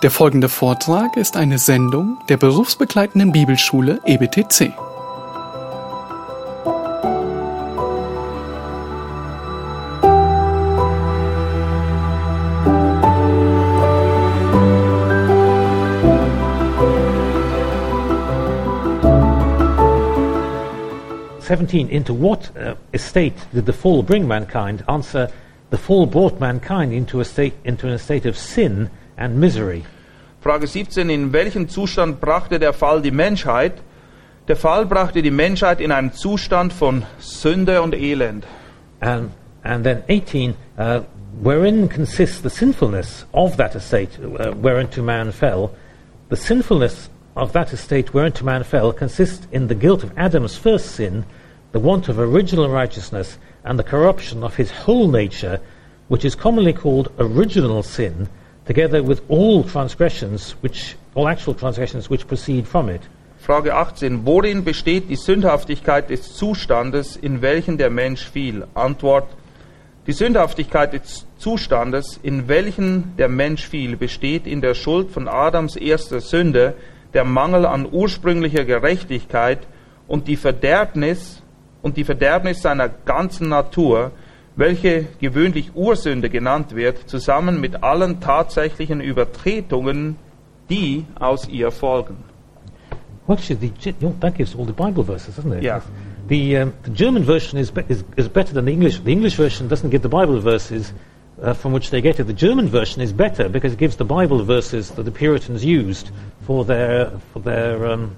Der folgende Vortrag ist eine Sendung der berufsbegleitenden Bibelschule EBTC. Seventeen. Into what uh, estate did the fall bring mankind? Answer: The fall brought mankind into a state into an estate of sin and misery. Frage 17. In welchen Zustand brachte der Fall die Menschheit? Der Fall brachte die Menschheit in einen Zustand von Sünde und Elend. And, and then 18, uh, wherein consists the sinfulness of that estate uh, whereinto man fell. The sinfulness of that estate whereinto man fell consists in the guilt of Adam's first sin, the want of original righteousness, and the corruption of his whole nature, which is commonly called original sin, together with all transgressions, which, all actual transgressions which proceed from it. Frage 18. Worin besteht die Sündhaftigkeit des Zustandes, in welchen der Mensch fiel? Antwort. Die Sündhaftigkeit des Zustandes, in welchen der Mensch fiel, besteht in der Schuld von Adams erster Sünde, der Mangel an ursprünglicher Gerechtigkeit und die Verderbnis und die Verderbnis seiner ganzen Natur, welche gewöhnlich Ursünde genannt wird, zusammen mit allen tatsächlichen Übertretungen, die aus ihr folgen. Well, actually, the, that gives all the Bible verses, doesn't it? Yeah. The, um, the German version is, be- is, is better than the English. The English version doesn't give the Bible verses uh, from which they get it. The German version is better because it gives the Bible verses that the Puritans used for their, for their um,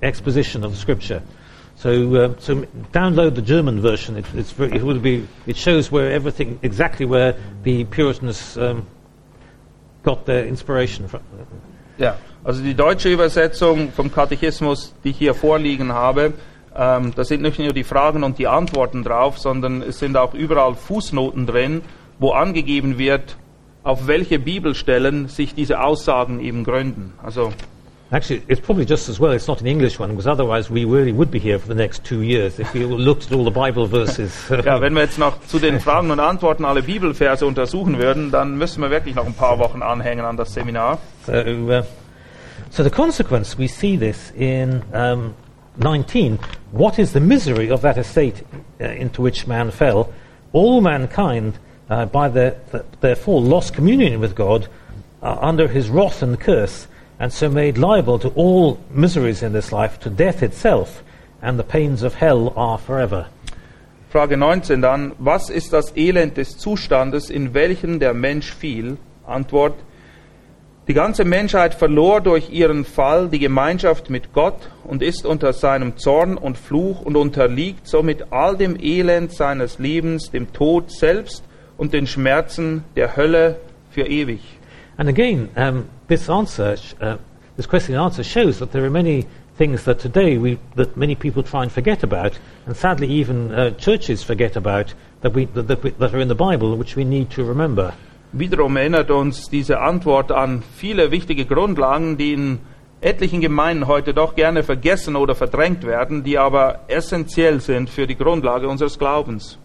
exposition of Scripture. So, uh, so download the German version. It, it will be. It shows where everything exactly where the Puritans um, got their inspiration from. Ja, also die deutsche Übersetzung vom Katechismus, die ich hier vorliegen habe, ähm, da sind nicht nur die Fragen und die Antworten drauf, sondern es sind auch überall Fußnoten drin, wo angegeben wird, auf welche Bibelstellen sich diese Aussagen eben gründen. Also Actually, it's probably just as well it's not an English one, because otherwise we really would be here for the next two years if we looked at all the Bible verses. ja, wenn wir jetzt noch zu den Fragen und Antworten alle Bibelverse untersuchen würden, dann müssen wir wirklich noch ein paar Wochen anhängen an das Seminar. so, uh, so the consequence, we see this in um, 19. What is the misery of that estate uh, into which man fell? All mankind, uh, by their, th- therefore, lost communion with God uh, under his wrath and curse, and so made liable to all miseries in this life, to death itself, and the pains of hell are forever. Frage 19 dann, was ist das Elend des Zustandes, in welchen der Mensch fiel? Antwort, die ganze Menschheit verlor durch ihren Fall die Gemeinschaft mit Gott und ist unter seinem Zorn und Fluch und unterliegt somit all dem Elend seines Lebens, dem Tod selbst und den Schmerzen der Hölle für ewig. And again, um, this answer, sh- uh, this question and answer shows that there are many things that today we, that many people try and forget about, and sadly even uh, churches forget about that, we, that, that, we, that are in the Bible, which we need to remember. Wiederum erinnert uns diese Antwort an viele wichtige Grundlagen, die in etlichen Gemeinden heute doch gerne vergessen oder verdrängt werden, die aber essentiell sind für die Grundlage unseres Glaubens.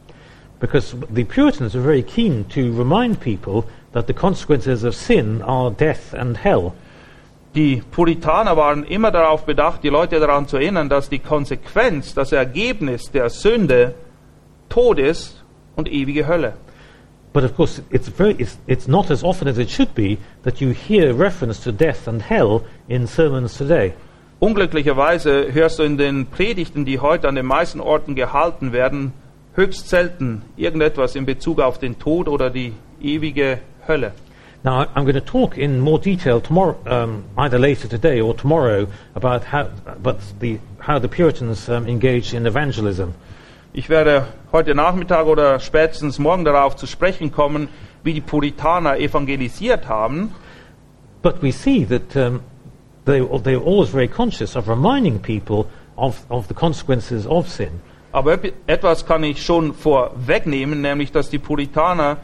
Because the Puritans were very keen to remind people that the consequences of sin are death and hell. Die Puritaner waren immer darauf bedacht, die Leute daran zu erinnern, dass die Konsequenz, das Ergebnis der Sünde Tod ist und ewige Hölle. But of course, it's, very, it's, it's not as often as it should be that you hear reference to death and hell in sermons today. Unglücklicherweise hörst du in den Predigten, die heute an den meisten Orten gehalten werden, höchst selten irgendetwas in Bezug auf den Tod oder die ewige Hölle. Now, I'm going to talk in more detail tomorrow, um, either later today or tomorrow, about how, about the, how the Puritans um, engaged in evangelism. Ich werde heute Nachmittag oder spätestens morgen darauf zu sprechen kommen, wie die Puritaner evangelisiert haben. But we see that um, they, they were always very conscious of reminding people of, of the consequences of sin. Aber ep- etwas kann ich schon vorwegnehmen, nämlich dass die Puritaner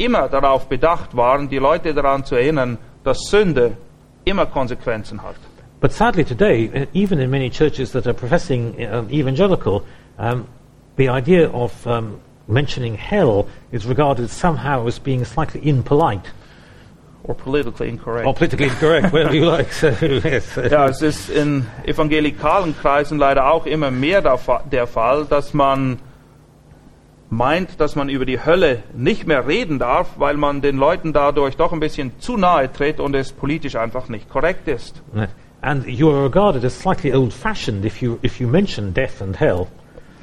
immer darauf bedacht waren, die Leute daran zu erinnern, dass Sünde immer Konsequenzen hat. But sadly today, uh, even in many churches that are professing um, evangelical, um, the idea of um, mentioning hell is regarded somehow as being slightly impolite. or politically incorrect. or politically incorrect, whatever you like. So, yes. Ja, es ist in evangelikalen Kreisen leider auch immer mehr der Fall, dass man meint, dass man über die Hölle nicht mehr reden darf, weil man den Leuten dadurch doch ein bisschen zu nahe tritt und es politisch einfach nicht korrekt ist. And you are regarded as slightly old-fashioned if you, if you mention death and hell.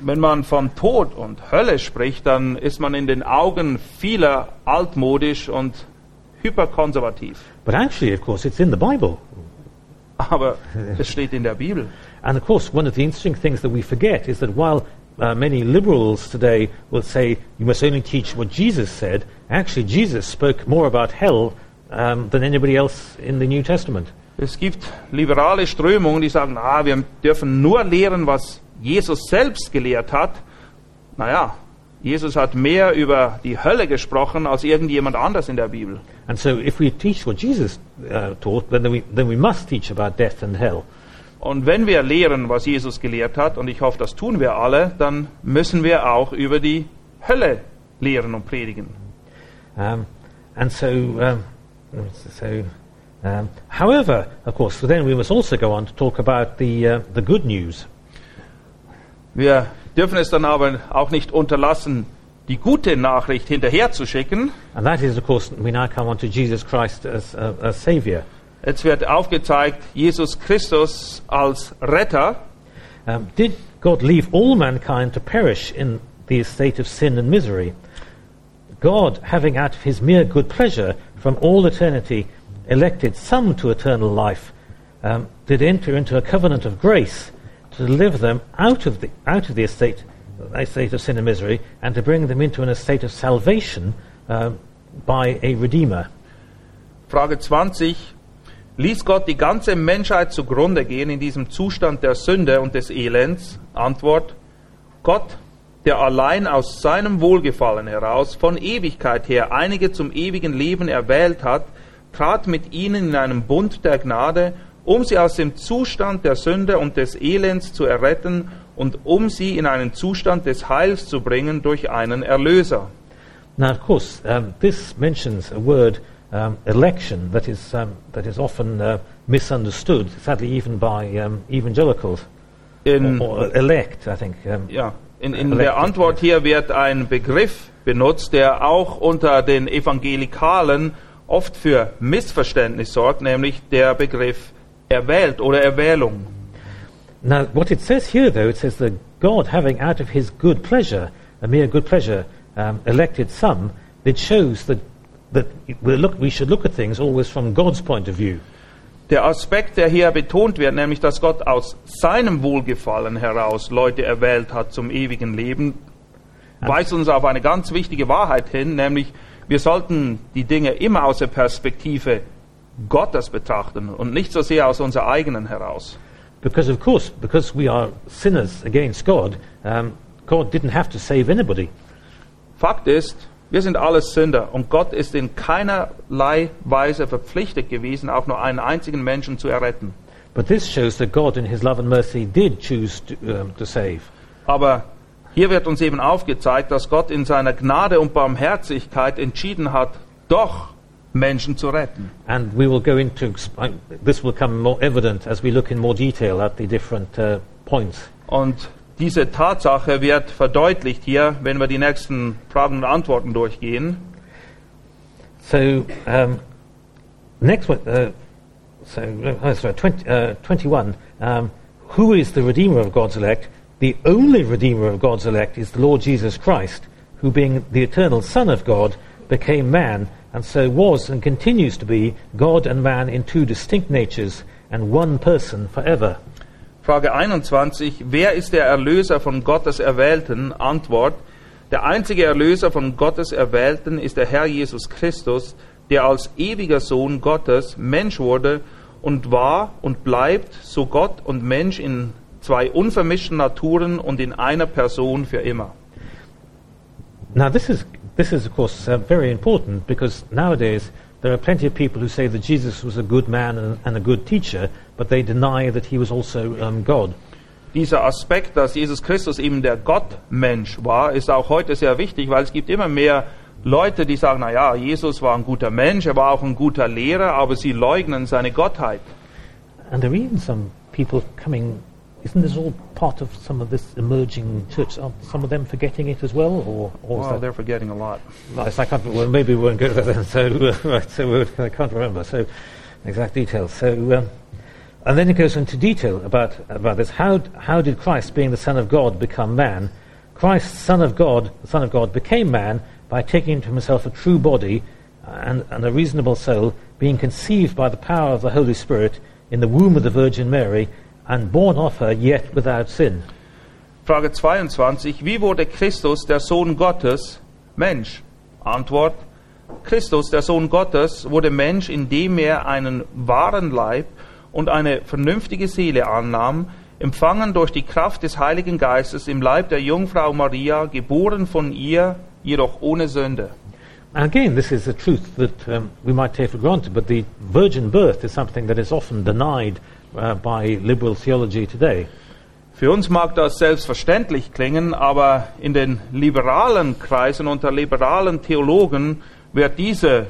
Wenn man von Tod und Hölle spricht, dann ist man in den Augen vieler altmodisch und hyperkonservativ. But actually, of course, it's in the Bible. Aber es steht in der Bibel. And of course, one of the interesting things that we forget is that while uh, many liberals today will say you must only teach what Jesus said, actually Jesus spoke more about hell um, than anybody else in the New Testament. Es gibt liberale Strömungen, die sagen, ah, wir dürfen nur lehren, was Jesus selbst gelehrt hat. Naja, Jesus hat mehr über die Hölle gesprochen als irgendjemand anders in der Bibel. And so, if we teach what Jesus uh, taught, then we, then we must teach about death and hell. Und wenn wir lehren, was Jesus gelehrt hat, und ich hoffe, das tun wir alle, dann müssen wir auch über die Hölle lehren und predigen. Um, and so, um, so um, however, of course, then we must also go on to talk about the, uh, the good news. Wir dürfen es dann aber auch nicht unterlassen, die gute Nachricht hinterherzuschicken. And that is, of course, we now come on to Jesus Christ as, uh, as Saviour. Jetzt wird aufgezeigt, Jesus Christus als Retter. Um, did God leave all mankind to perish in the state of sin and misery? God, having out of his mere good pleasure from all eternity elected some to eternal life, um, did enter into a covenant of grace to deliver them out of the, out of the estate, estate of sin and misery and to bring them into an estate of salvation um, by a Redeemer. Frage 20. Ließ Gott die ganze Menschheit zugrunde gehen in diesem Zustand der Sünde und des Elends? Antwort. Gott, der allein aus seinem Wohlgefallen heraus von Ewigkeit her einige zum ewigen Leben erwählt hat, trat mit ihnen in einen Bund der Gnade, um sie aus dem Zustand der Sünde und des Elends zu erretten und um sie in einen Zustand des Heils zu bringen durch einen Erlöser. Now, of course, um, this mentions a word, um, election, that is, um, that is often uh, misunderstood, sadly, even by um, evangelicals. In, Or, or elect, I think. Ja, in, in der Antwort hier wird ein Begriff benutzt, der auch unter den Evangelikalen oft für Missverständnis sorgt, nämlich der Begriff erwählt oder Erwählung. Now, what it says here, though, it says that God, having out of his good pleasure, a mere good pleasure, um, elected some, it shows that, that we, look, we should look at things always from God's point of view. Der Aspekt, der hier betont wird, nämlich dass Gott aus seinem Wohlgefallen heraus Leute erwählt hat zum ewigen Leben, weist uns auf eine ganz wichtige Wahrheit hin, nämlich wir sollten die Dinge immer aus der Perspektive Gottes betrachten und nicht so sehr aus unserer eigenen heraus. Because, of course, because we are sinners against God, um, God didn't have to save anybody. Fakt ist, wir sind alles Sünder und Gott ist in keinerlei Weise verpflichtet gewesen, auch nur einen einzigen Menschen zu erretten. But this shows that God, in his love and mercy, did choose to, um, to save. Aber hier wird uns eben aufgezeigt, dass Gott in seiner Gnade und Barmherzigkeit entschieden hat, doch Menschen zu retten. And we will go into, this will become more evident as we look in more detail at the different uh, points. Und diese Tatsache wird verdeutlicht hier, wenn wir die nächsten Fragen und Antworten durchgehen. So, um, next one, uh, so, uh, sorry, 20, uh, 21. Um, who is the Redeemer of God's elect? The only Redeemer of God's elect is the Lord Jesus Christ, who, being the eternal Son of God, became man, and so was and continues to be God and man in two distinct natures and one person forever. Frage 21. Wer ist der Erlöser von Gottes Erwählten? Antwort. Der einzige Erlöser von Gottes Erwählten ist der Herr Jesus Christus, der als ewiger Sohn Gottes Mensch wurde und war und bleibt so Gott und Mensch in zwei unvermischten Naturen und in einer Person für immer. Now, this is, this is of course, uh, very important because nowadays there are plenty of people who say that Jesus was a good man and, and a good teacher, but they deny that he was also um, God. Dieser Aspekt, dass Jesus Christus eben der Gottmensch war, ist auch heute sehr wichtig, weil es gibt immer mehr Leute, die sagen, na ja, Jesus war ein guter Mensch, er war auch ein guter Lehrer, aber sie leugnen seine Gottheit. And there are even some people coming. Isn't this all part of some of this emerging church? Are some of them forgetting it as well, or, or Well, they're forgetting a lot. Right, I can't, well, maybe we won't go there then. So, uh, right, so I can't remember. So, exact details. So, um, and then it goes into detail about about this. How how did Christ, being the Son of God, become man? Christ, Son of God, the Son of God, became man by taking into himself a true body and, and a reasonable soul, being conceived by the power of the Holy Spirit in the womb of the Virgin Mary, and born of her, yet without sin. Frage 22. Wie wurde Christus, der Sohn Gottes, Mensch? Antwort. Christus, der Sohn Gottes, wurde Mensch, indem er einen wahren Leib und eine vernünftige Seele annahm, empfangen durch die Kraft des Heiligen Geistes im Leib der Jungfrau Maria, geboren von ihr, jedoch ohne Sünde. Again, this is a truth that um, we might take for granted, but the virgin birth is something that is often denied uh, by liberal theology today. Für uns mag das selbstverständlich klingen, aber in den liberalen Kreisen unter liberalen Theologen wird diese,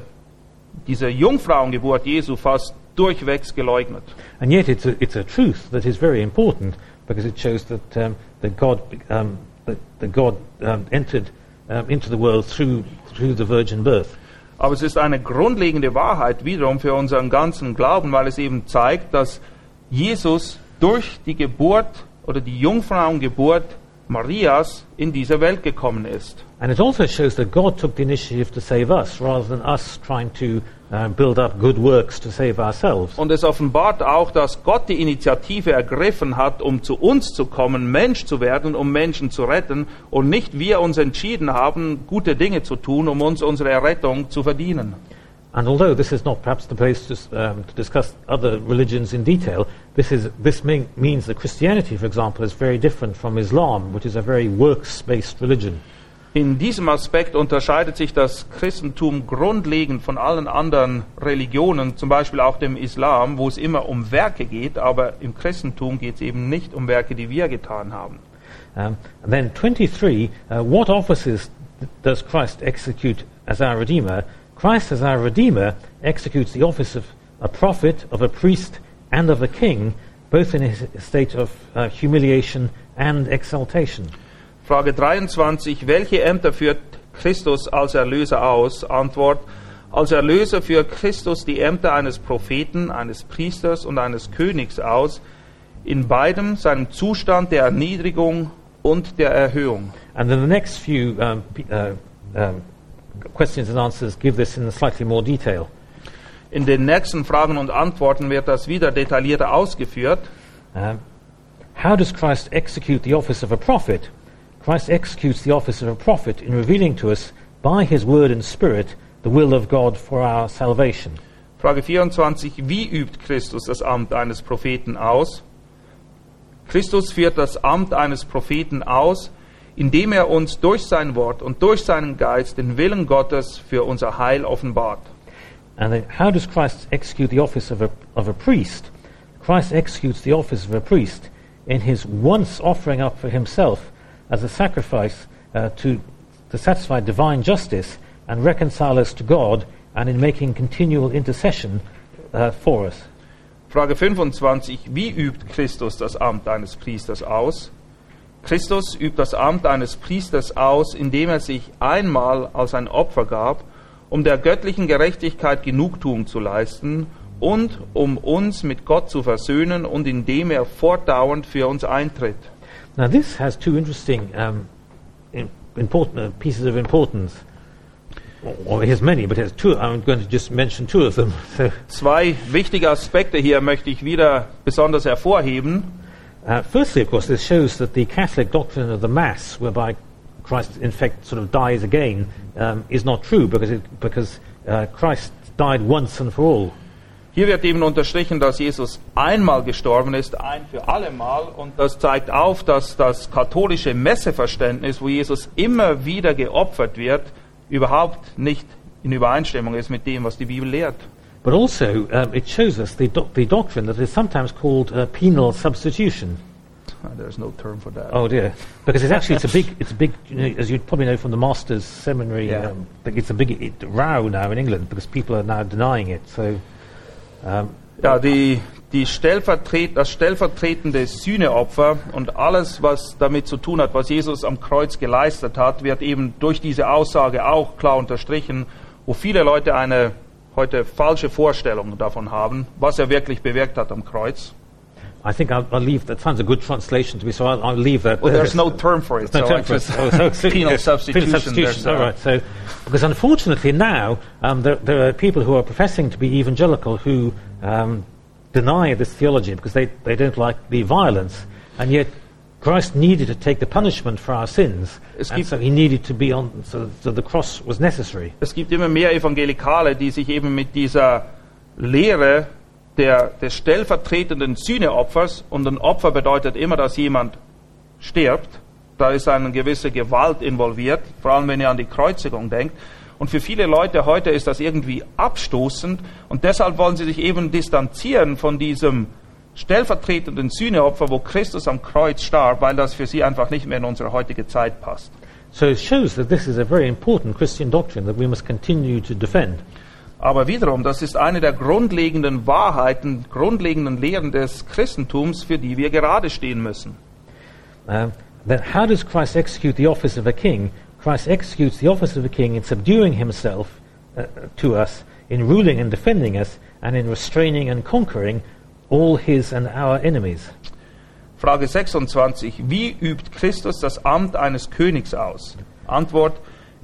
diese Jungfrauengeburt Jesu fast durchwegs geleugnet. And yet, it's a, it's a truth that is very important because it shows that, um, that God, um, that, that God um, entered um, into the world through, through the virgin birth. Aber es ist eine grundlegende Wahrheit wiederum für unseren ganzen Glauben, weil es eben zeigt, dass Jesus durch die Geburt oder die Jungfrauengeburt Marias in diese Welt gekommen ist. And it also shows that God took the initiative to save us rather than us trying to uh, build up good works to save ourselves. Und es offenbart auch, dass Gott die Initiative ergriffen hat, um zu uns zu kommen, Mensch zu werden, um Menschen zu retten und nicht wir uns entschieden haben, gute Dinge zu tun, um uns unsere Errettung zu verdienen. And although this is not perhaps the place to, um, to discuss other religions in detail, this, is, this mean, means that Christianity, for example, is very different from Islam, which is a very works based religion. In diesem Aspekt unterscheidet sich das Christentum grundlegend von allen anderen Religionen, zum Beispiel auch dem Islam, wo es immer um Werke geht, aber im Christentum geht es eben nicht um Werke, die wir getan haben. Um, and then 23, uh, what offices does Christ execute as our Redeemer? Christ, as our Redeemer, executes the office of a prophet, of a priest, and of a king, both in his state of uh, humiliation and exaltation. Frage 23. Welche Ämter führt Christus als Erlöser aus? Antwort. Als Erlöser führt Christus die Ämter eines Propheten, eines Priesters und eines Königs aus, in beidem seinem Zustand der Erniedrigung und der Erhöhung. And then the next few um, uh, um, questions and answers give this in slightly more detail. In den nächsten Fragen und Antworten wird das wieder detaillierter ausgeführt. Um, how does Christ execute the office of a prophet? Christ executes the office of a prophet in revealing to us by his word and spirit the will of God for our salvation. Frage 24. Wie übt Christus das Amt eines Propheten aus? Christus führt das Amt eines Propheten aus, indem er uns durch sein Wort und durch seinen Geist den Willen Gottes für unser Heil offenbart. And then how does Christ execute the office of a, of a priest? Christ executes the office of a priest in his once offering up for himself as a sacrifice uh, to, to satisfy divine justice and reconcile us to God, and in making continual intercession uh, for us. Frage 25. Wie übt Christus das Amt eines Priesters aus? Christus übt das Amt eines Priesters aus, indem er sich einmal als ein Opfer gab, um der göttlichen Gerechtigkeit Genugtuung zu leisten und um uns mit Gott zu versöhnen und indem er fortdauernd für uns eintritt. Now, this has two interesting um, important, uh, pieces of importance. Or it has many, but has two. I'm going to just mention two of them. So, Zwei wichtige Aspekte hier möchte ich wieder besonders hervorheben. Uh, firstly, of course, this shows that the Catholic doctrine of the Mass, whereby Christ in fact sort of dies again, um, is not true because, it, because uh, Christ died once and for all. Hier wird eben unterstrichen, dass Jesus einmal gestorben ist, ein für alle Mal. Und das zeigt auf, dass das katholische Messeverständnis, wo Jesus immer wieder geopfert wird, überhaupt nicht in Übereinstimmung ist mit dem, was die Bibel lehrt. But also, um, it shows us the, doc- the doctrine that is sometimes called uh, penal substitution. Uh, There's no term for that. Oh dear, because it's actually it's a big it's a big you know, as you probably know from the masters seminary. Yeah. Um, it's a big it, row now in England because people are now denying it. So um, Ja, die, die Stellvertret, das stellvertretende Sühneopfer und alles, was damit zu tun hat, was Jesus am Kreuz geleistet hat, wird eben durch diese Aussage auch klar unterstrichen, wo viele Leute eine heute falsche Vorstellung davon haben, was er wirklich bewirkt hat am Kreuz. I think I'll, I'll leave that. Sounds a good translation to me, so I'll, I'll leave that. Well, there's no term for it, No so term for it. Oh, so- penal substitution. Penal substitution. there's, All right. So, because unfortunately now um, there, there are people who are professing to be evangelical who um, deny this theology because they, they don't like the violence, and yet Christ needed to take the punishment for our sins, Es and gibt- so he needed to be on. So, so the cross was necessary. Es gibt immer mehr Evangelikale, die sich eben mit dieser Lehre der, des stellvertretenden Sühneopfers, und ein Opfer bedeutet immer, dass jemand stirbt, da ist eine gewisse Gewalt involviert, vor allem wenn ihr an die Kreuzigung denkt. Und für viele Leute heute ist das irgendwie abstoßend und deshalb wollen sie sich eben distanzieren von diesem stellvertretenden Sühneopfer, wo Christus am Kreuz starb, weil das für sie einfach nicht mehr in unsere heutige Zeit passt. So it shows that this is a very important Christian doctrine that we must continue to defend. Aber wiederum, das ist eine der grundlegenden Wahrheiten, grundlegenden Lehren des Christentums, für die wir gerade stehen müssen. Um, then how does Christ execute the office of a king? Christ executes the office of a king in subduing himself uh, to us, in ruling and defending us, and in restraining and conquering all his and our enemies. Frage 26. Wie übt Christus das Amt eines Königs aus? Antwort.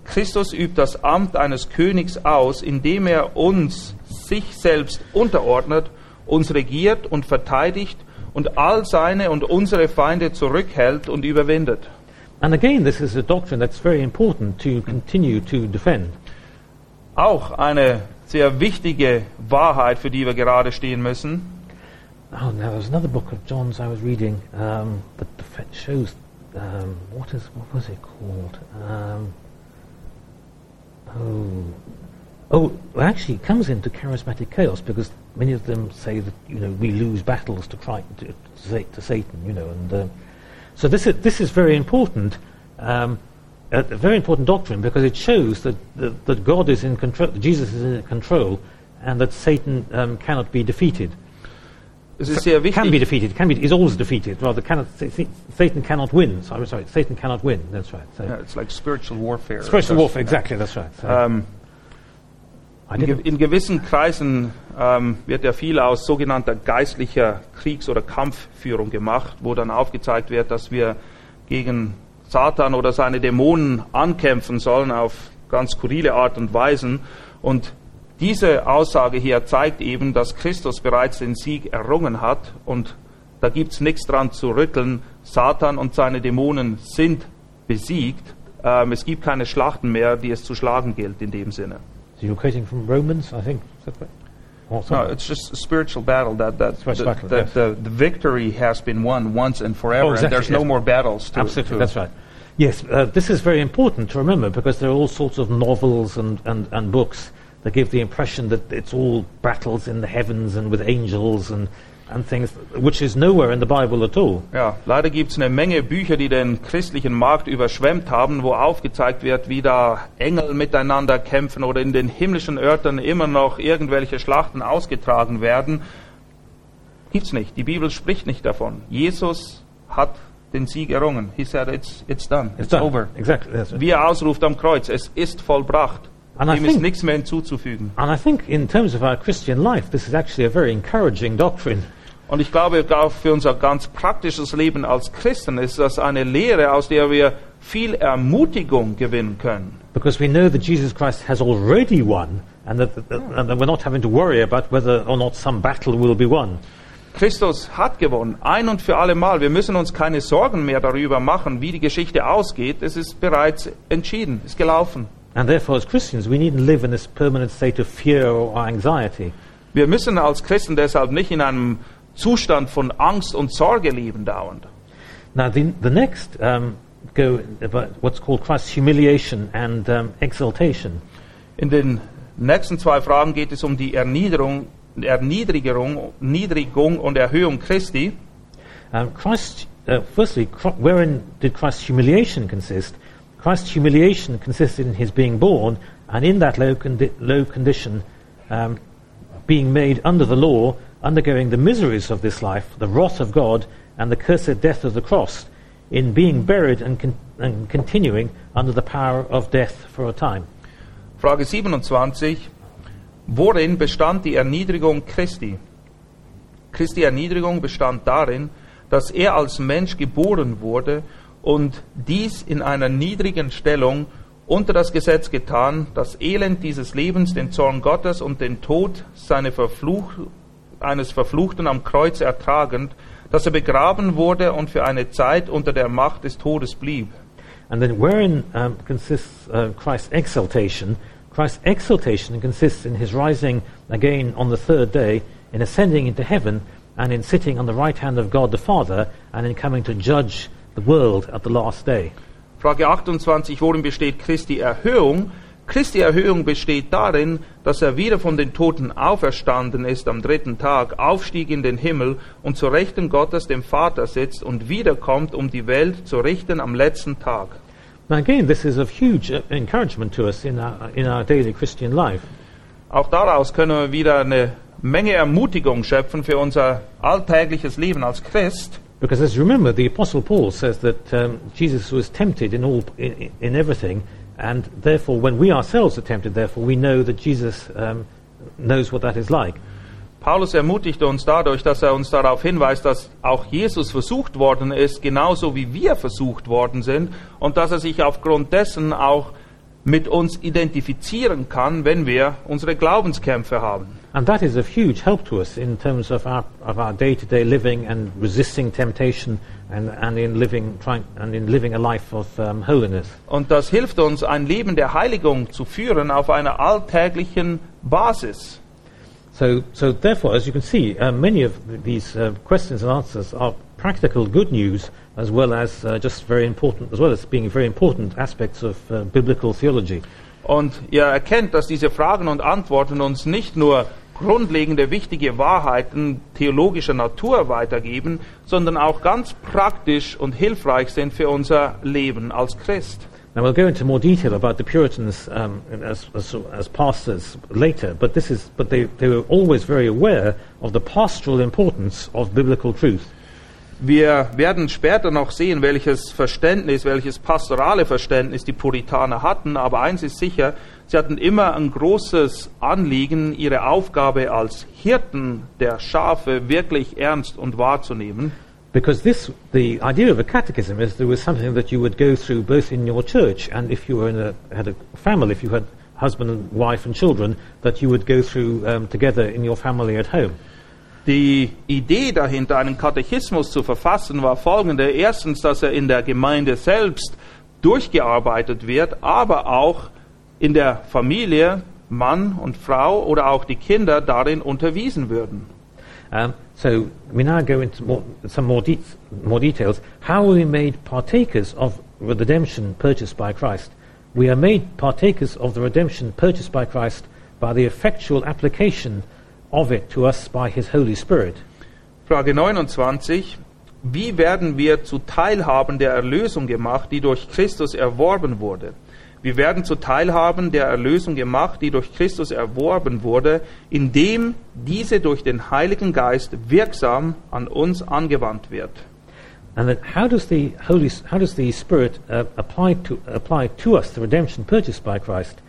Christus übt das Amt eines Königs aus, indem er uns sich selbst unterordnet, uns regiert und verteidigt und all seine und unsere Feinde zurückhält und überwindet. And again, this is a doctrine that's very important to continue to defend. Auch eine sehr wichtige Wahrheit, für die wir gerade stehen müssen. Oh, now there's another book of John's I was reading um, that def- shows um, what is what was it called? Um, oh, oh, well, actually, it comes into charismatic chaos because many of them say that you know we lose battles to try to, to, Satan, you know, and um, so this is this is very important. Um, a, a very important doctrine because it shows that, that, that God is in control, Jesus is in control, and that Satan um, cannot be defeated Es ist sehr can be wichtig. defeated. Can be is always defeated. Rather, cannot, Sa- Sa- Satan cannot win. Sorry, sorry, Satan cannot win. That's right. So, Ja, It's like spiritual warfare. spiritual warfare. Exactly. That's right. So, I in, ge didn't, in gewissen Kreisen ähm, wird ja viel aus sogenannter geistlicher Kriegs- oder Kampfführung gemacht, wo dann aufgezeigt wird, dass wir gegen Satan oder seine Dämonen ankämpfen sollen auf ganz skurrile Art und Weisen. Und diese Aussage hier zeigt eben, dass Christus bereits den Sieg errungen hat und da gibt es nichts dran zu rütteln. Satan und seine Dämonen sind besiegt. Ähm, es gibt keine Schlachten mehr, die es zu schlagen gilt in dem Sinne. so you're quoting from Romans, I think. Is that No, it's just a spiritual battle that that, that, battle, that yes. the, the victory has been won once and forever, Oh, exactly, and there's no yes. more battles. To, Absolutely. to- That's right. Yes, uh, this is very important to remember because there are all sorts of novels and, and, and books that give the impression that it's all battles in the heavens and with angels and, and things, which is nowhere in the Bible at all. Ja, leider gibt es eine Menge Bücher, die den christlichen Markt überschwemmt haben, wo aufgezeigt wird, wie da Engel miteinander kämpfen oder in den himmlischen Örtern immer noch irgendwelche Schlachten ausgetragen werden. Gibt's nicht. Die Bibel spricht nicht davon. Jesus hat den Sieg errungen. He said, it's, it's done. It's, It's done. over. Exactly. Wie er ausruft am Kreuz, es ist vollbracht. And I Dem ist think- nichts mehr hinzuzufügen. And I think, in terms of our Christian life, this is actually a very encouraging doctrine. Und ich glaube, auch für unser ganz praktisches Leben als Christen ist das eine Lehre, aus der wir viel Ermutigung gewinnen können. Because we know that Jesus Christ has already won, and that, that, and that we're not having to worry about whether or not some battle will be won. Christus hat gewonnen, ein und für alle Mal. Wir müssen uns keine Sorgen mehr darüber machen, wie die Geschichte ausgeht. Es ist bereits entschieden, ist gelaufen. And therefore, as Christians, we needn't live in this permanent state of fear or anxiety. Wir müssen als Christen deshalb nicht in einem Zustand von Angst und Sorge leben dauernd. Now, the, the next um, go about what's called Christ's humiliation and um, exaltation. In den nächsten zwei Fragen geht es um die Erniedrigung, Erniedrigung, Niedrigung und Erhöhung Christi. Um, Christ's uh, firstly, wherein did Christ's humiliation consist? Christ's humiliation consisted in his being born, and in that low, condi- low condition, um, being made under the law, undergoing the miseries of this life, the wrath of God, and the cursed death of the cross, in being buried and, con- and continuing under the power of death for a time. Frage 27. Worin bestand die Erniedrigung Christi? Christi Erniedrigung bestand darin, dass er als Mensch geboren wurde und dies in einer niedrigen Stellung unter das Gesetz getan, das Elend dieses Lebens, den Zorn Gottes und den Tod Verfluch, eines Verfluchten am Kreuz ertragend, dass er begraben wurde und für eine Zeit unter der Macht des Todes blieb. And then wherein um, consists uh, Christ's exaltation? Christ's exaltation consists in his rising again on the third day, in ascending into heaven, and in sitting on the right hand of God the Father, and in coming to judge the world at the last day. Frage 28, worin besteht Christi Erhöhung? Christi Erhöhung besteht darin, dass er wieder von den Toten auferstanden ist am dritten Tag, aufstieg in den Himmel und zur Rechten Gottes dem Vater sitzt und wiederkommt, um die Welt zu richten am letzten Tag. Now again, this is of huge uh, encouragement to us in our, in our daily Christian life. Auch daraus können wir wieder eine Menge Ermutigung schöpfen für unser alltägliches Leben als Christ. Because as you remember, the Apostle Paul says that um, Jesus was tempted in, all, in, in everything, and therefore, when we ourselves are tempted, therefore, we know that Jesus um, knows what that is like. Paulus ermutigt uns dadurch, dass er uns darauf hinweist, dass auch Jesus versucht worden ist, genauso wie wir versucht worden sind, und dass er sich aufgrund dessen auch mit uns identifizieren kann, wenn wir unsere Glaubenskämpfe haben. And that is of huge help to us in terms of our, of our day-to-day living and resisting temptation and, and, in, living, trying, and in living a life of um, holiness. Und das hilft uns, ein Leben der Heiligung zu führen auf einer alltäglichen Basis. So, so therefore, as you can see, uh, many of these uh, questions and answers are practical good news as well as uh, just very important, as well as being very important aspects of uh, biblical theology. Und ihr erkennt, dass diese Fragen und Antworten uns nicht nur grundlegende wichtige Wahrheiten theologischer Natur weitergeben, sondern auch ganz praktisch und hilfreich sind für unser Leben als Christ. Now we'll go into more detail about the Puritans um, as, as, as pastors later, but this is, but they, they were always very aware of the pastoral importance of biblical truth. Wir werden später noch sehen, welches Verständnis, welches pastorale Verständnis die Puritaner hatten, aber eins ist sicher, sie hatten immer ein großes Anliegen, ihre Aufgabe als Hirten der Schafe wirklich ernst und wahrzunehmen. Because this, the idea of a catechism is there was something that you would go through both in your church and if you were in a, had a family, if you had husband and wife and children, that you would go through um, together in your family at home. Die Idee dahinter, einen Katechismus zu verfassen, war folgende. Erstens, dass er in der Gemeinde selbst durchgearbeitet wird, aber auch in der Familie, Mann und Frau oder auch die Kinder darin unterwiesen würden. Um, so we now go into more, some more, de- more details. How are we made partakers of the redemption purchased by Christ? We are made partakers of the redemption purchased by Christ by the effectual application of it to us by His Holy Spirit. Frage 29. Wie werden wir zu Teilhaben der Erlösung gemacht, die durch Christus erworben wurde? Wir werden zu Teilhaben der Erlösung gemacht, die durch Christus erworben wurde, indem diese durch den Heiligen Geist wirksam an uns angewandt wird. And then how does the Holy, how does the Spirit uh, apply to apply to us the redemption purchased by Christ?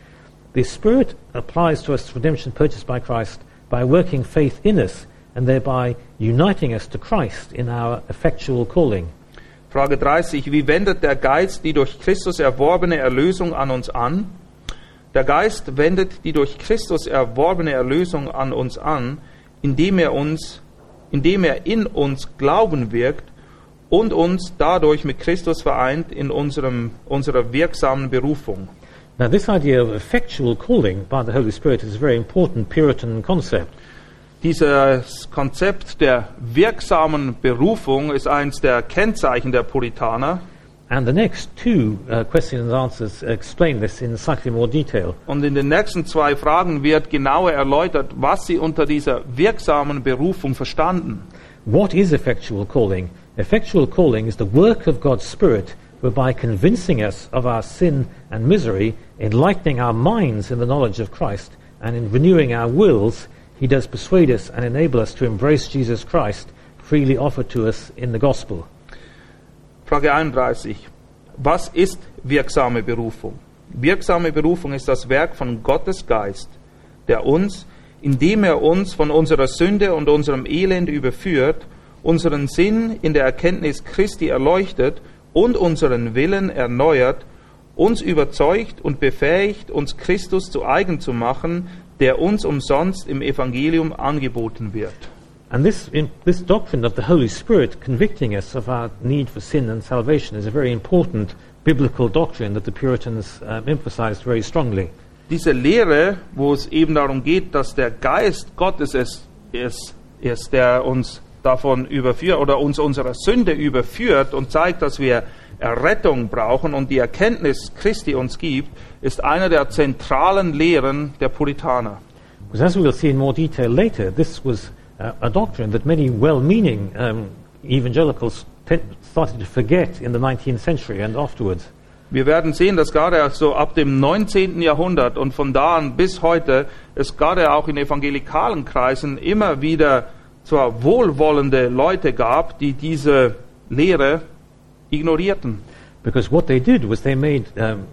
The Spirit applies to us the redemption purchased by Christ by working faith in us and thereby uniting us to Christ in our effectual calling. Frage 30. Wie wendet der Geist die durch Christus erworbene Erlösung an uns an? Der Geist wendet die durch Christus erworbene Erlösung an uns an, indem er uns, indem er in uns Glauben wirkt und uns dadurch mit Christus vereint in unserem, unserer wirksamen Berufung. Now, this idea of effectual calling by the Holy Spirit is a very important Puritan concept. Dieses Konzept der wirksamen Berufung ist eines der Kennzeichen der Puritaner. And the next two uh, questions and answers explain this in slightly more detail. Und in den nächsten zwei Fragen wird genauer erläutert, was sie unter dieser wirksamen Berufung verstanden. What is effectual calling? Effectual calling is the work of God's Spirit, whereby convincing us of our sin and misery, enlightening our minds in the knowledge of Christ, and in renewing our wills, he does persuade us and enable us to embrace Jesus Christ, freely offered to us in the gospel. Frage 31. Was ist wirksame Berufung? Wirksame Berufung ist das Werk von Gottes Geist, der uns, indem er uns von unserer Sünde und unserem Elend überführt, unseren Sinn in der Erkenntnis Christi erleuchtet und unseren Willen erneuert, uns überzeugt und befähigt, uns Christus zu eigen zu machen, der uns umsonst im Evangelium angeboten wird. And this, in, this doctrine of the Holy Spirit convicting us of our need for sin and salvation is a very important biblical doctrine that the Puritans um, emphasized very strongly. Diese Lehre, wo es eben darum geht, dass der Geist Gottes es ist, ist, der uns davon überführt oder uns unserer Sünde überführt und zeigt, dass wir Errettung brauchen und die Erkenntnis Christi uns gibt, ist eine der zentralen Lehren der Puritaner. Because as we'll see in more detail later, this was uh, a doctrine that many well-meaning um, evangelicals started to forget in the 19th century and afterwards. Wir werden sehen, dass gerade so ab dem 19. Jahrhundert und von da an bis heute es gerade auch in evangelikalen Kreisen immer wieder zwar wohlwollende Leute gab, die diese Lehre ignorierten. Because what they did was they made um,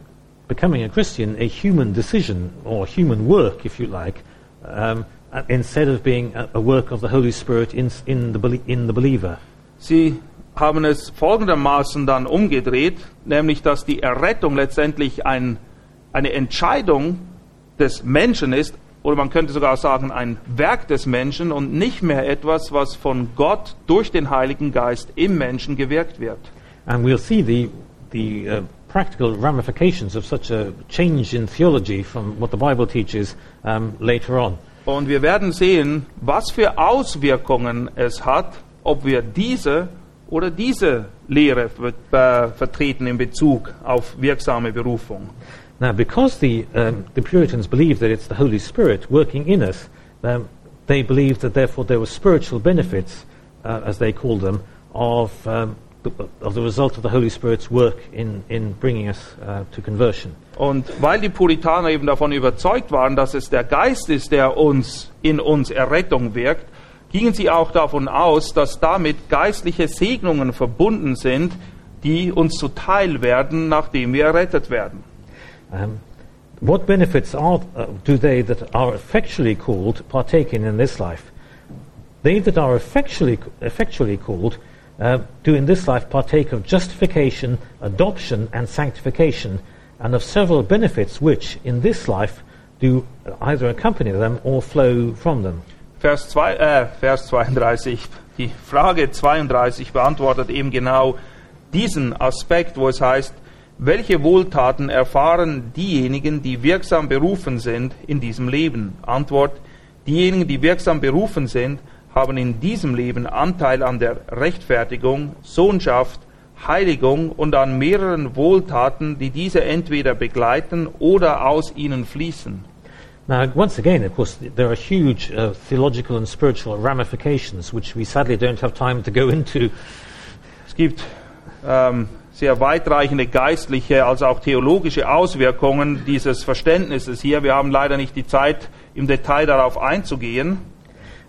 becoming a Christian a human decision or human work, if you like, um, uh, instead of being a, a work of the Holy Spirit in, in, the, in the believer. Sie haben es folgendermaßen dann umgedreht, nämlich dass die Errettung letztendlich ein, eine Entscheidung des Menschen ist, oder man könnte sogar sagen ein Werk des Menschen und nicht mehr etwas, was von Gott durch den Heiligen Geist im Menschen gewirkt wird. And we'll see the, the uh, practical ramifications of such a change in theology from what the Bible teaches um, later on. Und wir werden sehen, was für Auswirkungen es hat, ob wir diese oder diese Lehre äh, vertreten in Bezug auf wirksame Berufung. Now, because the, um, the Puritans believed that it's the Holy Spirit working in us, um, they believed that therefore there were spiritual benefits, uh, as they called them, of, um, of the result of the Holy Spirit's work in, in bringing us uh, to conversion. Und weil die Puritaner eben davon überzeugt waren, dass es der Geist ist, der uns in uns Errettung wirkt, gingen sie auch davon aus, dass damit geistliche Segnungen verbunden sind, die uns zuteil werden, nachdem wir errettet werden. Um, what benefits are, uh, do they that are effectually called partake in in this life? They that are effectually, effectually called uh, do in this life partake of justification, adoption, and sanctification, and of several benefits which in this life do either accompany them or flow from them. Vers, zwei, äh, Vers 32, die Frage 32 beantwortet eben genau diesen Aspekt, wo es heißt, welche Wohltaten erfahren diejenigen, die wirksam berufen sind in diesem Leben? Antwort, diejenigen, die wirksam berufen sind, haben in diesem Leben Anteil an der Rechtfertigung, Sohnschaft, Heiligung und an mehreren Wohltaten, die diese entweder begleiten oder aus ihnen fließen. Now, once again, of course, there are huge uh, theological and spiritual ramifications, which we sadly don't have time to go into. Es gibt ähm, sehr weitreichende geistliche als auch theologische Auswirkungen dieses Verständnisses hier. Wir haben leider nicht die Zeit, im Detail darauf einzugehen.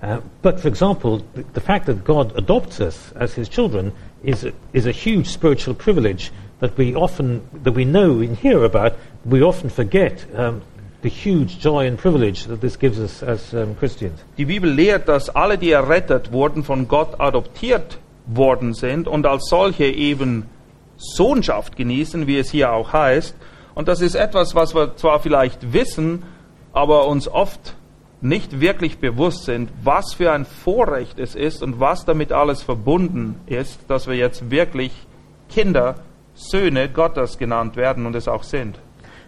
Uh, but, for example, the, the fact that God adopts us as His children is a, is a huge spiritual privilege that we often, that we know and hear about. We often forget um, the huge joy and privilege that this gives us as um, Christians. Die Bibel lehrt, dass alle, die errettet wurden, von Gott adoptiert worden sind und als solche eben Sohnschaft genießen, wie es hier auch heißt. Und das ist etwas, was wir zwar vielleicht wissen, aber uns oft nicht wirklich bewusst sind, was für ein Vorrecht es ist und was damit alles verbunden ist, dass wir jetzt wirklich Kinder, Söhne Gottes genannt werden und es auch sind.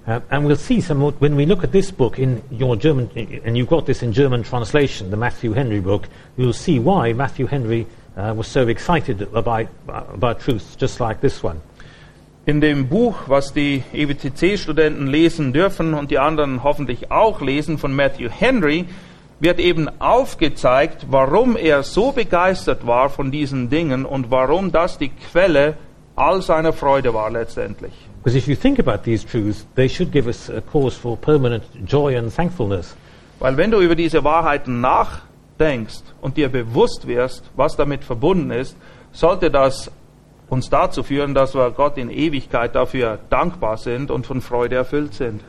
Uh, and we'll see some more, when we look at this book in your German, and you've got this in German translation, the Matthew Henry book, you'll see why Matthew Henry uh, was so excited about, about truths just like this one. In dem Buch, was die EWTC-Studenten lesen dürfen und die anderen hoffentlich auch lesen, von Matthew Henry, wird eben aufgezeigt, warum er so begeistert war von diesen Dingen und warum das die Quelle all seiner Freude war letztendlich. Because if you think about these truths, they should give us a cause for permanent joy and thankfulness. Weil wenn du über diese Wahrheiten nachdenkst und dir bewusst wirst, was damit verbunden ist, sollte das uns dazu führen, dass wir Gott in Ewigkeit dafür dankbar sind und von Freude erfüllt sind.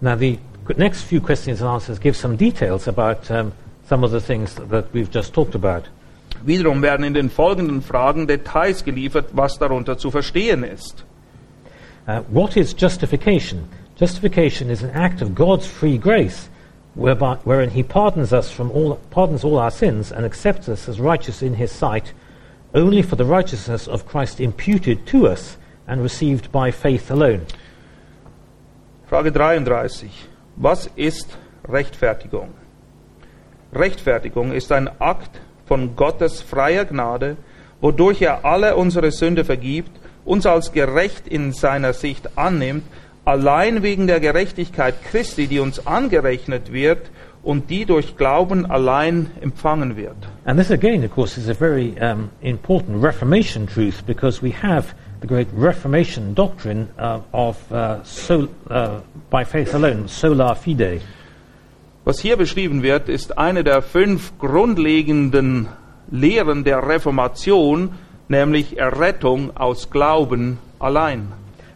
Now, the next few questions and answers give some details about um, some of the things that we've just talked about. Wiederum werden in den folgenden Fragen Details geliefert, was darunter zu verstehen ist. Uh, what is justification? Justification is an act of God's free grace, whereby, wherein He pardons us from all, pardons all our sins and accepts us as righteous in His sight, only for the righteousness of Christ imputed to us and received by faith alone. Frage 33. Was ist Rechtfertigung? Rechtfertigung ist ein Akt von Gottes freier Gnade, wodurch er alle unsere Sünde vergibt, uns als gerecht in seiner Sicht annimmt, allein wegen der Gerechtigkeit Christi, die uns angerechnet wird und die durch Glauben allein empfangen wird. And this again, of course, is a very um, important Reformation truth because we have the great Reformation doctrine uh, of uh, sol, uh, by faith alone, sola fide. Was hier beschrieben wird, ist eine der fünf grundlegenden Lehren der Reformation, nämlich Errettung aus Glauben allein.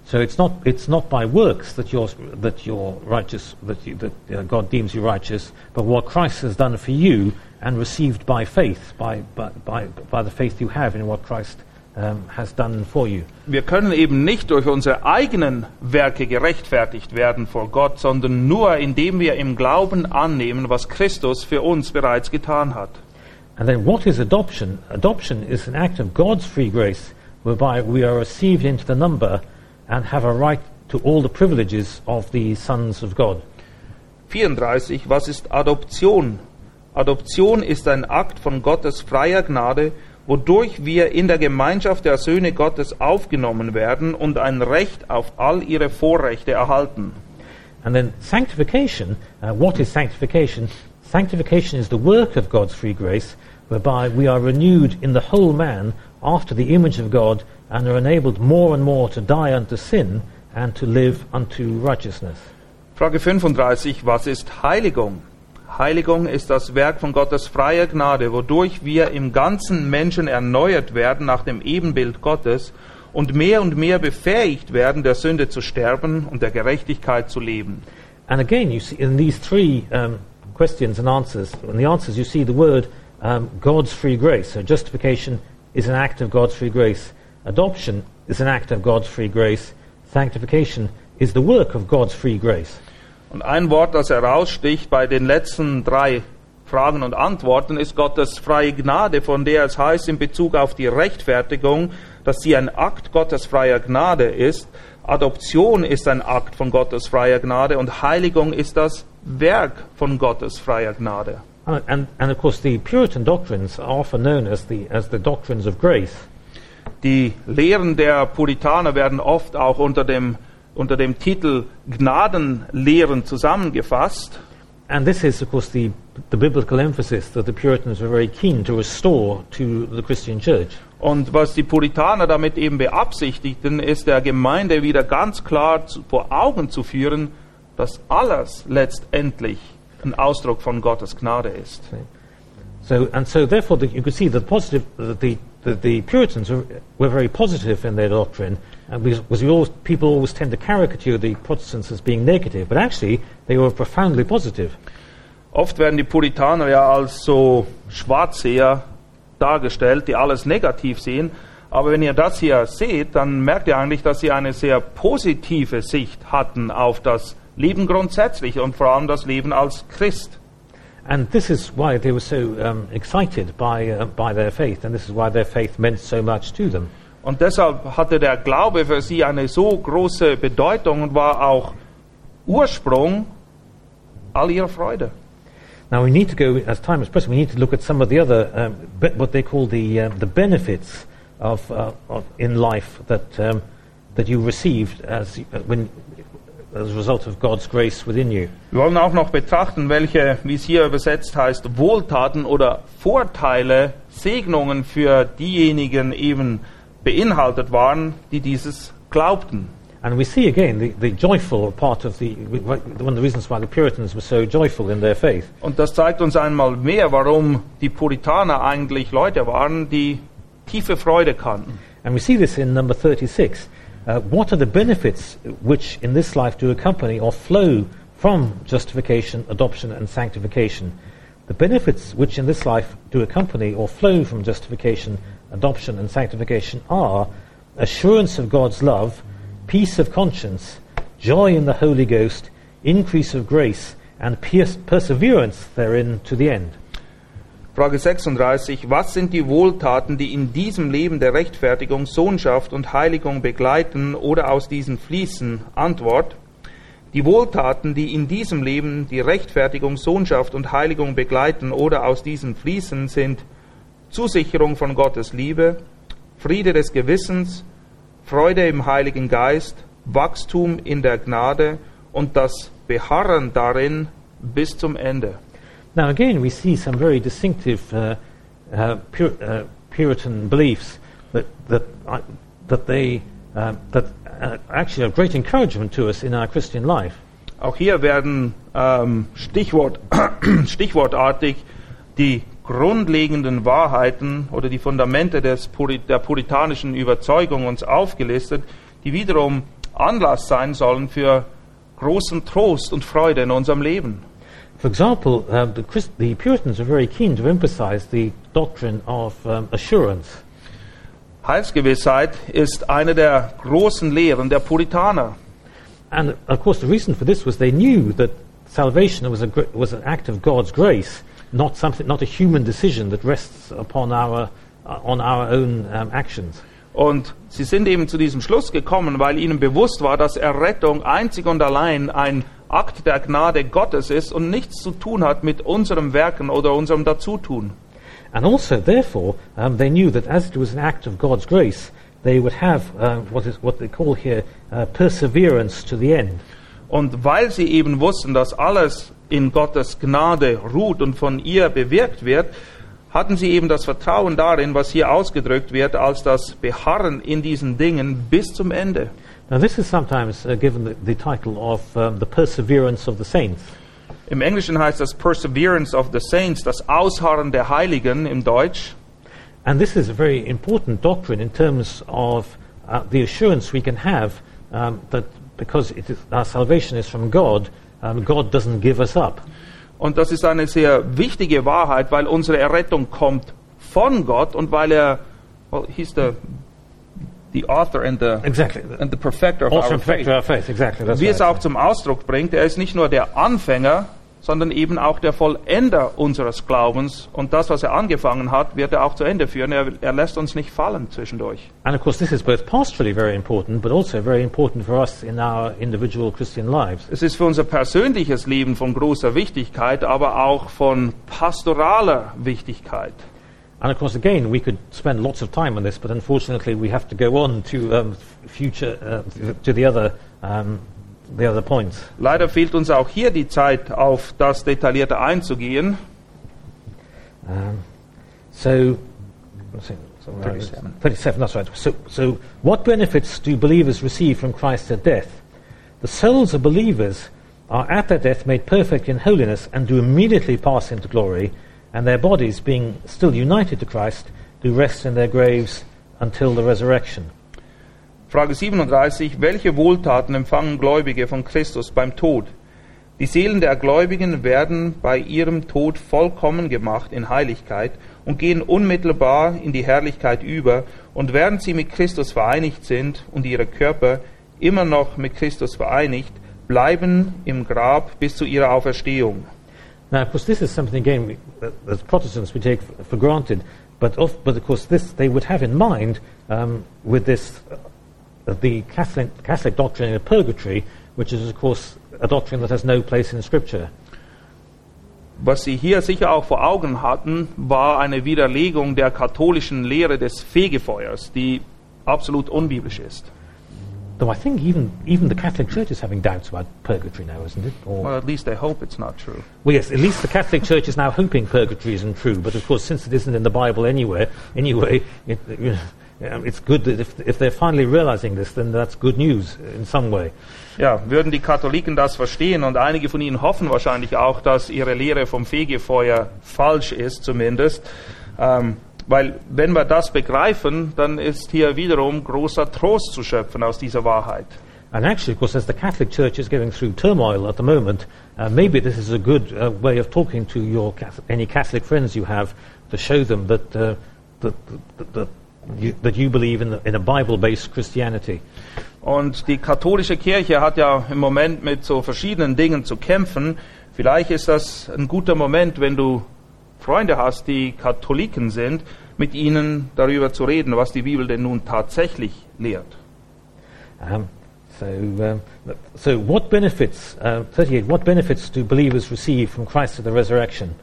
So it's not it's not by works that you're that you're righteous that, you, that uh, God deems you righteous, but what Christ has done for you and received by faith, by by by, by the faith you have in what Christ um, has done for you. Wir können eben nicht durch unsere eigenen Werke gerechtfertigt werden vor Gott, sondern nur indem wir im Glauben annehmen, was Christus für uns bereits getan hat. And then what is adoption? Adoption is an act of God's free grace whereby we are received into the number and have a right to all the privileges of the sons of God. 34. Was ist Adoption? Adoption ist ein Akt von Gottes freier Gnade, wodurch wir in der Gemeinschaft der Söhne Gottes aufgenommen werden und ein Recht auf all ihre Vorrechte erhalten. And then sanctification, uh, what is sanctification? Sanctification is the work of God's free grace whereby we are renewed in the whole man after the image of God and are enabled more and more to die unto sin and to live unto righteousness. Frage 35. Was ist Heiligung? Heiligung ist das Werk von Gottes freier Gnade, wodurch wir im ganzen Menschen erneuert werden nach dem Ebenbild Gottes und mehr und mehr befähigt werden, der Sünde zu sterben und der Gerechtigkeit zu leben. And again, you see in these three um, questions and answers, in the answers you see the word um, God's free grace. So justification is an act of God's free grace. Adoption is an act of God's free grace. Sanctification is the work of God's free grace. Und ein Wort, das heraussticht bei den letzten drei Fragen und Antworten, ist Gottes freie Gnade, von der es heißt in Bezug auf die Rechtfertigung, dass sie ein Akt Gottes freier Gnade ist. Adoption ist ein Akt von Gottes freier Gnade und Heiligung ist das Werk von Gottes freier Gnade. And, and, and of course, the Puritan doctrines are often known as the, as the doctrines of grace. Die Lehren der Puritaner werden oft auch unter dem, unter dem Titel Gnadenlehren zusammengefasst. And this is, of course, the, the biblical emphasis that the Puritans were very keen to restore to the Christian church. Und was die Puritaner damit eben beabsichtigten, ist der Gemeinde wieder ganz klar zu, vor Augen zu führen, dass alles letztendlich ein Ausdruck von Gottes Gnade ist. So, and so, therefore, the, you could see that positive, the, the, the Puritans were, were very positive in their doctrine, and because, because always, people always tend to caricature the Protestants as being negative, but actually they were profoundly positive. Oft werden die Puritaner ja als so Schwarzseher dargestellt, die alles negativ sehen. Aber wenn ihr das hier seht, dann merkt ihr eigentlich, dass sie eine sehr positive Sicht hatten auf das Leben grundsätzlich und vor allem das Leben als Christ. And this is why they were so um, excited by, uh, by their faith, and this is why their faith meant so much to them. Und deshalb hatte der Glaube für sie eine so große Bedeutung und war auch Ursprung all ihrer Freude. Now we need to go, as time is pressing, we need to look at some of the other, um, what they call the, um, the benefits of, uh, of in life that, um, that you received as, uh, when, Wir wollen auch noch betrachten, welche, wie es hier übersetzt heißt, Wohltaten oder Vorteile, Segnungen für diejenigen eben beinhaltet waren, die dieses glaubten. And we see again the, the joyful part of the, one of the reasons why the Puritans were so joyful in their faith. Und das zeigt uns einmal mehr, warum die Puritaner eigentlich Leute waren, die tiefe Freude kannten. And we see this in number 36. Uh, what are the benefits which in this life do accompany or flow from justification, adoption, and sanctification? The benefits which in this life do accompany or flow from justification, adoption, and sanctification are assurance of God's love, peace of conscience, joy in the Holy Ghost, increase of grace, and perseverance therein to the end. Frage 36. Was sind die Wohltaten, die in diesem Leben der Rechtfertigung, Sohnschaft und Heiligung begleiten oder aus diesen fließen? Antwort. Die Wohltaten, die in diesem Leben die Rechtfertigung, Sohnschaft und Heiligung begleiten oder aus diesen fließen, sind Zusicherung von Gottes Liebe, Friede des Gewissens, Freude im Heiligen Geist, Wachstum in der Gnade und das Beharren darin bis zum Ende. Now, again, we see some very distinctive uh, uh, Pur- uh, Puritan beliefs that, that, uh, that, they, um, that uh, actually are great encouragement to us in our Christian life. Auch hier werden ähm, Stichwort, stichwortartig die grundlegenden Wahrheiten oder die Fundamente des Puri der puritanischen Überzeugung uns aufgelistet, die wiederum Anlass sein sollen für großen Trost und Freude in unserem Leben. For example, um, the, Christ- the Puritans are very keen to emphasize the doctrine of um, assurance. Heilsgewissheit ist eine der großen Lehren der Puritaner. And of course, the reason for this was they knew that salvation was, a, was an act of God's grace, not, something, not a human decision that rests upon our, uh, on our own um, actions. Und sie sind eben zu diesem Schluss gekommen, weil ihnen bewusst war, dass Errettung einzig und allein ein Akt der Gnade Gottes ist und nichts zu tun hat mit unserem Werken oder unserem Dazutun. And also, therefore, um, they knew that as it was an act of God's grace, they would have uh, what, is, what they call here uh, perseverance to the end. Und weil sie eben wussten, dass alles in Gottes Gnade ruht und von ihr bewirkt wird, hatten sie eben das Vertrauen darin, was hier ausgedrückt wird, als das Beharren in diesen Dingen bis zum Ende. Now, this is sometimes uh, given the, the title of um, the perseverance of the saints. Im Englischen heißt das Perseverance of the Saints, das Ausharren der Heiligen im Deutsch. And this is a very important doctrine in terms of uh, the assurance we can have um, that because is, our salvation is from God, um, God doesn't give us up. Und das ist eine sehr wichtige Wahrheit, weil unsere Errettung kommt von Gott und weil er, well, he's the, the author and the, Exactly. and the perfecter of Also our faith. our faith. Exactly. That's Wie es right. auch zum Ausdruck bringt, er ist nicht nur der Anfänger, sondern eben auch der Vollender unseres Glaubens. Und das, was er angefangen hat, wird er auch zu Ende führen. Er, er lässt uns nicht fallen zwischendurch. And of course, this is both pastorally very important, but also very important for us in our individual Christian lives. Es ist für unser persönliches Leben von großer Wichtigkeit, aber auch von pastoraler Wichtigkeit. And of course, again, we could spend lots of time on this, but unfortunately, we have to go on to um, future uh, to the other um, the other points. Leider fehlt uns auch hier die Zeit, auf das Detaillierte einzugehen. Um, so, let's see, so where is it? 37. 37, that's right. So, so, what benefits do believers receive from Christ's death? The souls of believers are at their death made perfect in holiness and do immediately pass into glory, and their bodies, being still united to Christ, do rest in their graves until the resurrection. Frage 37. Welche Wohltaten empfangen Gläubige von Christus beim Tod? Die Seelen der Gläubigen werden bei ihrem Tod vollkommen gemacht in Heiligkeit und gehen unmittelbar in die Herrlichkeit über. Und während sie mit Christus vereinigt sind und ihre Körper immer noch mit Christus vereinigt, bleiben im Grab bis zu ihrer Auferstehung. Now, of course, this is something again we, as Protestants we take for granted, but of, but of course this they would have in mind um, with this uh, the Catholic, Catholic doctrine of purgatory, which is of course a doctrine that has no place in Scripture. Was sie hier sicher auch vor Augen hatten, war eine Widerlegung der katholischen Lehre des Fegefeuers, die absolut unbiblisch ist. Though I think even, even the Catholic Church is having doubts about purgatory now, isn't it? Or, Well, at least they hope it's not true. well, yes, at least the Catholic Church is now hoping purgatory isn't true. But of course, since it isn't in the Bible anywhere, anyway, it, um, it's good that if, if they're finally realizing this, then that's good news in some way. Ja, würden die Katholiken das verstehen und einige von ihnen hoffen wahrscheinlich auch, dass ihre Lehre vom Fegefeuer falsch ist zumindest. Ähm, weil wenn wir das begreifen, dann ist hier wiederum großer Trost zu schöpfen aus dieser Wahrheit. And actually, of course, as the Catholic Church is going through turmoil at the moment, uh, maybe this is a good uh, way of talking to your Cath- any Catholic friends you have to show them that uh, that, that, that, you, that you believe in, the, in a Bible-based Christianity. Und die katholische Kirche hat ja im Moment mit so verschiedenen Dingen zu kämpfen. Vielleicht ist das ein guter Moment, wenn du Freunde hast, die Katholiken sind, mit ihnen darüber zu reden, was die Bibel denn nun tatsächlich lehrt. Um, so, um, so what benefits? Uh, Thirty-eight. What benefits do believers receive from Christ at the resurrection?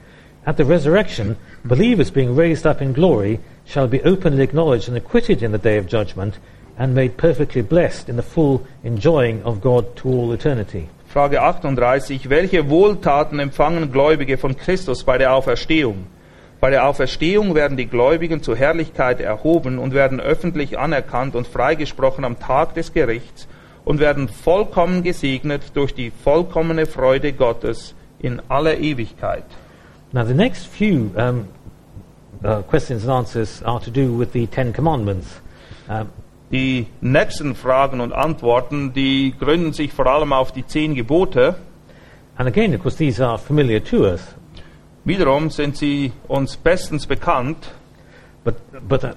At the resurrection, believers being raised up in glory shall be openly acknowledged and acquitted in the day of judgment, and made perfectly blessed in the full enjoying of God to all eternity. Frage 38. Welche Wohltaten empfangen Gläubige von Christus bei der Auferstehung? Bei der Auferstehung werden die Gläubigen zur Herrlichkeit erhoben und werden öffentlich anerkannt und freigesprochen am Tag des Gerichts und werden vollkommen gesegnet durch die vollkommene Freude Gottes in aller Ewigkeit. Now, the next few um, uh, questions and answers are to do with the Ten Commandments. Um, Die nächsten Fragen und Antworten, die gründen sich vor allem auf die zehn Gebote. and again, of course, these are familiar to us. Wiederum sind sie uns bestens bekannt, But, but uh,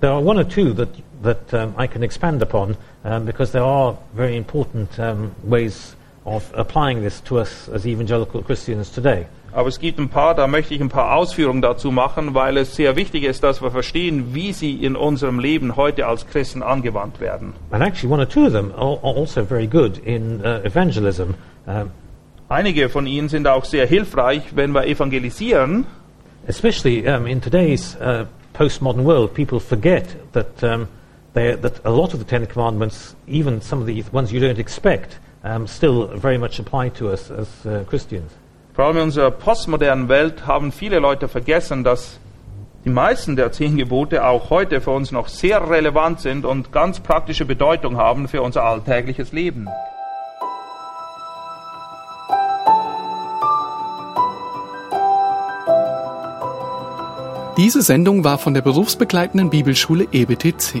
there are one or two that, that um, I can expand upon um, because there are very important um, ways of applying this to us as evangelical Christians today. aber es gibt ein paar, da möchte ich ein paar Ausführungen dazu machen, weil es sehr wichtig ist, dass wir verstehen, wie sie in unserem Leben heute als Christen angewandt werden. And actually, one or two of them are, also very good in uh, evangelism. Um, Einige von ihnen sind auch sehr hilfreich, wenn wir evangelisieren, especially um, in today's uh, postmodern world, people forget that, um, they, that a lot of the Ten Commandments, even some of the ones you don't expect, um, still very much apply to us as uh, Christians. vor allem in unserer postmodernen Welt, haben viele Leute vergessen, dass die meisten der zehn Gebote auch heute für uns noch sehr relevant sind und ganz praktische Bedeutung haben für unser alltägliches Leben. Diese Sendung war von der berufsbegleitenden Bibelschule EBTC.